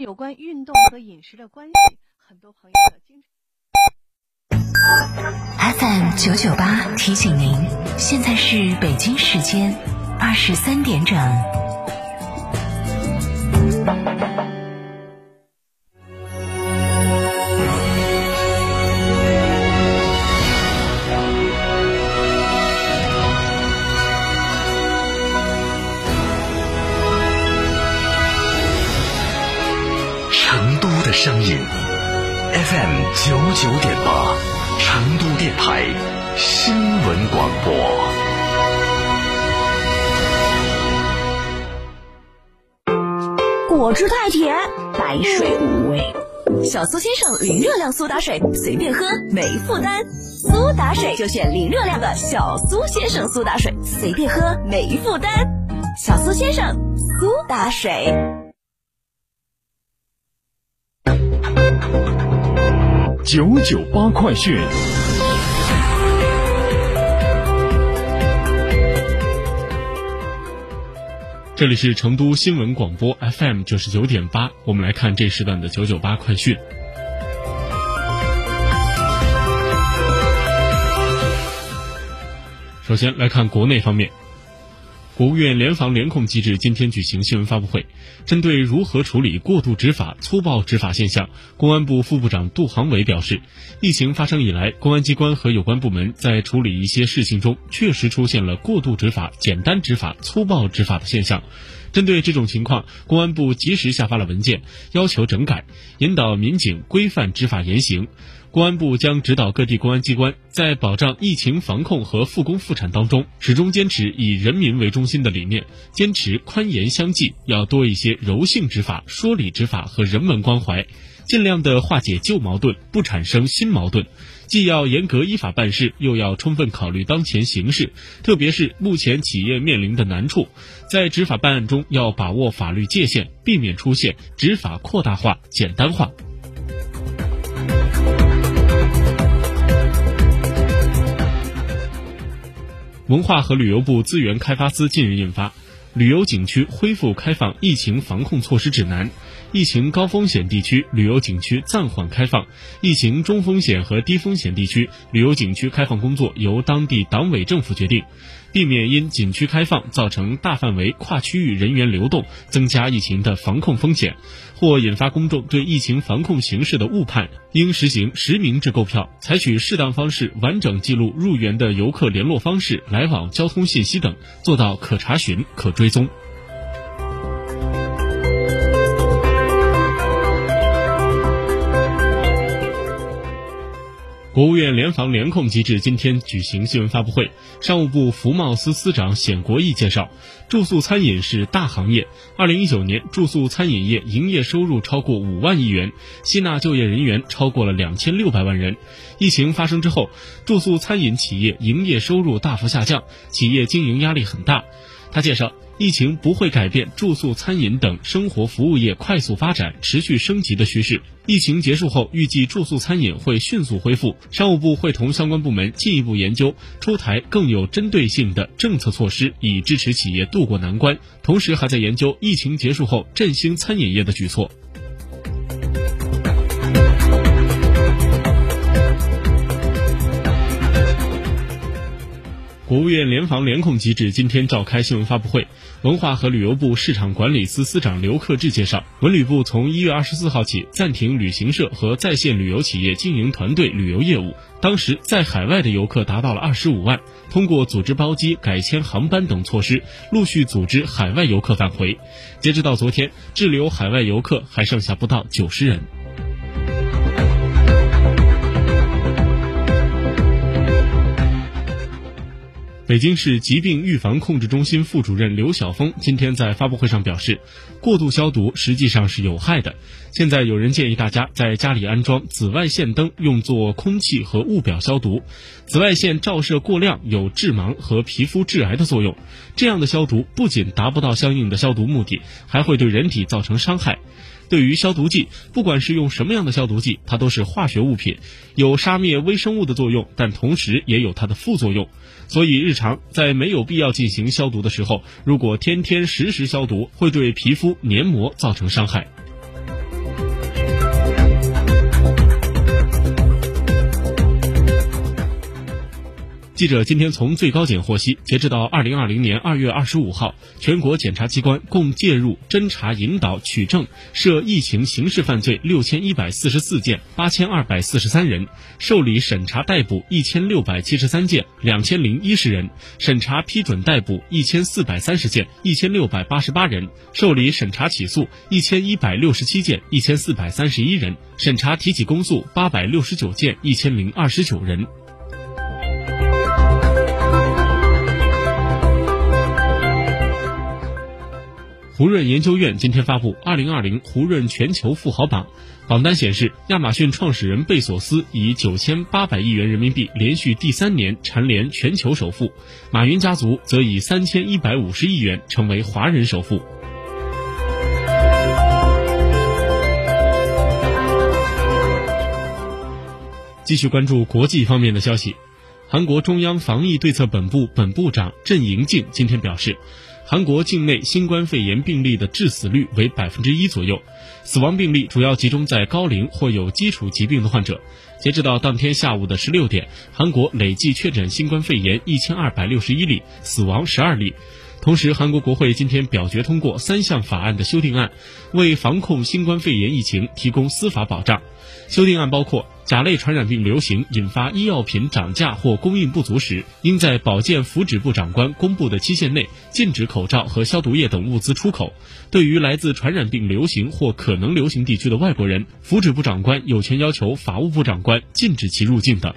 有关运动和饮食的关系，很多朋友的经常。FM 九九八提醒您，现在是北京时间二十三点整。九九点八，成都电台新闻广播。果汁太甜，白水无味。小苏先生零热量苏打水，随便喝没负担。苏打水就选零热量的小苏先生苏打水，随便喝没负担。小苏先生苏打水。九九八快讯。这里是成都新闻广播 FM 九十九点八，我们来看这时段的九九八快讯。首先来看国内方面，国务院联防联控机制今天举行新闻发布会，针对如何处理过度执法、粗暴执法现象，公安部副部长杜航伟表示，疫情发生以来，公安机关和有关部门在处理一些事情中，确实出现了过度执法、简单执法、粗暴执法的现象。针对这种情况，公安部及时下发了文件，要求整改，引导民警规范执法言行。公安部将指导各地公安机关在保障疫情防控和复工复产当中，始终坚持以人民为中心的理念，坚持宽严相济，要多一些柔性执法、说理执法和人文关怀，尽量的化解旧矛盾，不产生新矛盾。既要严格依法办事，又要充分考虑当前形势，特别是目前企业面临的难处，在执法办案中要把握法律界限，避免出现执法扩大化、简单化。文化和旅游部资源开发司近日印发《旅游景区恢复开放疫情防控措施指南》，疫情高风险地区旅游景区暂缓开放，疫情中风险和低风险地区旅游景区开放工作由当地党委政府决定，避免因景区开放造成大范围跨区域人员流动，增加疫情的防控风险，或引发公众对疫情防控形势的误判，应实行实名制购票，采取适当方式完整记录入园的游客联络方式、来往交通信息等，做到可查询、可追踪。国务院联防联控机制今天举行新闻发布会，商务部服贸司司长冼国义介绍，住宿餐饮是大行业，二零一九年住宿餐饮业营业收入超过五万亿元，吸纳就业人员超过了两千六百万人。疫情发生之后，住宿餐饮企业营业收入大幅下降，企业经营压力很大。他介绍。疫情不会改变住宿、餐饮等生活服务业快速发展、持续升级的趋势。疫情结束后，预计住宿餐饮会迅速恢复。商务部会同相关部门进一步研究，出台更有针对性的政策措施，以支持企业渡过难关。同时，还在研究疫情结束后振兴餐饮业的举措。国务院联防联控机制今天召开新闻发布会，文化和旅游部市场管理司司长刘克志介绍，文旅部从一月二十四号起暂停旅行社和在线旅游企业经营团队旅游业务。当时在海外的游客达到了二十五万，通过组织包机、改签航班等措施，陆续组织海外游客返回。截止到昨天，滞留海外游客还剩下不到九十人。北京市疾病预防控制中心副主任刘晓峰今天在发布会上表示，过度消毒实际上是有害的。现在有人建议大家在家里安装紫外线灯，用作空气和物表消毒。紫外线照射过量有致盲和皮肤致癌的作用。这样的消毒不仅达不到相应的消毒目的，还会对人体造成伤害。对于消毒剂，不管是用什么样的消毒剂，它都是化学物品，有杀灭微生物的作用，但同时也有它的副作用。所以，日常在没有必要进行消毒的时候，如果天天时时消毒，会对皮肤黏膜造成伤害。记者今天从最高检获悉，截止到二零二零年二月二十五号，全国检察机关共介入、侦查、引导、取证涉疫情刑事犯罪六千一百四十四件，八千二百四十三人，受理审查逮捕一千六百七十三件，两千零一十人，审查批准逮捕一千四百三十件，一千六百八十八人，受理审查起诉一千一百六十七件，一千四百三十一人，审查提起公诉八百六十九件，一千零二十九人。胡润研究院今天发布《二零二零胡润全球富豪榜》，榜单显示，亚马逊创始人贝索斯以九千八百亿元人民币连续第三年蝉联全球首富，马云家族则以三千一百五十亿元成为华人首富。继续关注国际方面的消息，韩国中央防疫对策本部本部长郑迎静今天表示。韩国境内新冠肺炎病例的致死率为百分之一左右，死亡病例主要集中在高龄或有基础疾病的患者。截止到当天下午的十六点，韩国累计确诊新冠肺炎一千二百六十一例，死亡十二例。同时，韩国国会今天表决通过三项法案的修订案，为防控新冠肺炎疫情提供司法保障。修订案包括。甲类传染病流行引发医药品涨价或供应不足时，应在保健福祉部长官公布的期限内禁止口罩和消毒液等物资出口。对于来自传染病流行或可能流行地区的外国人，福祉部长官有权要求法务部长官禁止其入境等。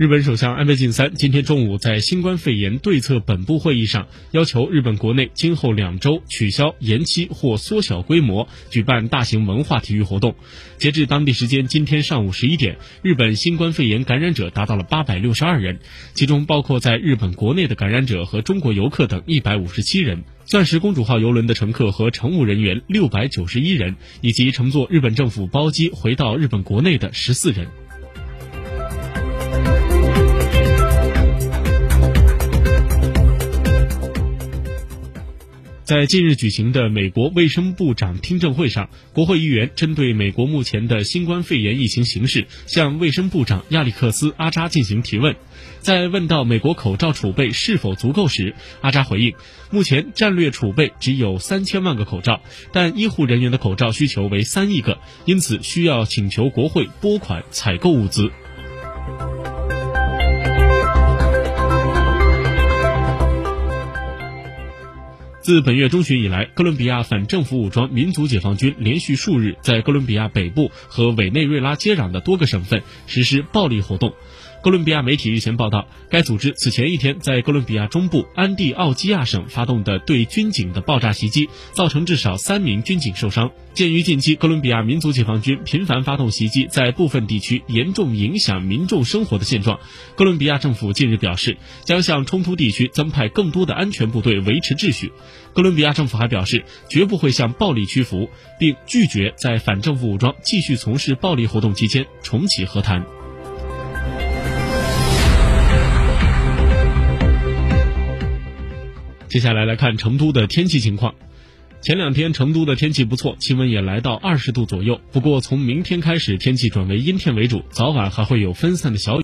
日本首相安倍晋三今天中午在新冠肺炎对策本部会议上，要求日本国内今后两周取消、延期或缩小规模举办大型文化体育活动。截至当地时间今天上午十一点，日本新冠肺炎感染者达到了八百六十二人，其中包括在日本国内的感染者和中国游客等一百五十七人。钻石公主号游轮的乘客和乘务人员六百九十一人，以及乘坐日本政府包机回到日本国内的十四人。在近日举行的美国卫生部长听证会上，国会议员针对美国目前的新冠肺炎疫情形势，向卫生部长亚历克斯·阿扎进行提问。在问到美国口罩储备是否足够时，阿扎回应：目前战略储备只有三千万个口罩，但医护人员的口罩需求为三亿个，因此需要请求国会拨款采购物资。自本月中旬以来，哥伦比亚反政府武装民族解放军连续数日在哥伦比亚北部和委内瑞拉接壤的多个省份实施暴力活动。哥伦比亚媒体日前报道，该组织此前一天在哥伦比亚中部安第奥基亚省发动的对军警的爆炸袭击，造成至少三名军警受伤。鉴于近期哥伦比亚民族解放军频繁发动袭击，在部分地区严重影响民众生活的现状，哥伦比亚政府近日表示，将向冲突地区增派更多的安全部队维持秩序。哥伦比亚政府还表示，绝不会向暴力屈服，并拒绝在反政府武装继续从事暴力活动期间重启和谈。接下来来看成都的天气情况。前两天成都的天气不错，气温也来到二十度左右。不过从明天开始，天气转为阴天为主，早晚还会有分散的小雨。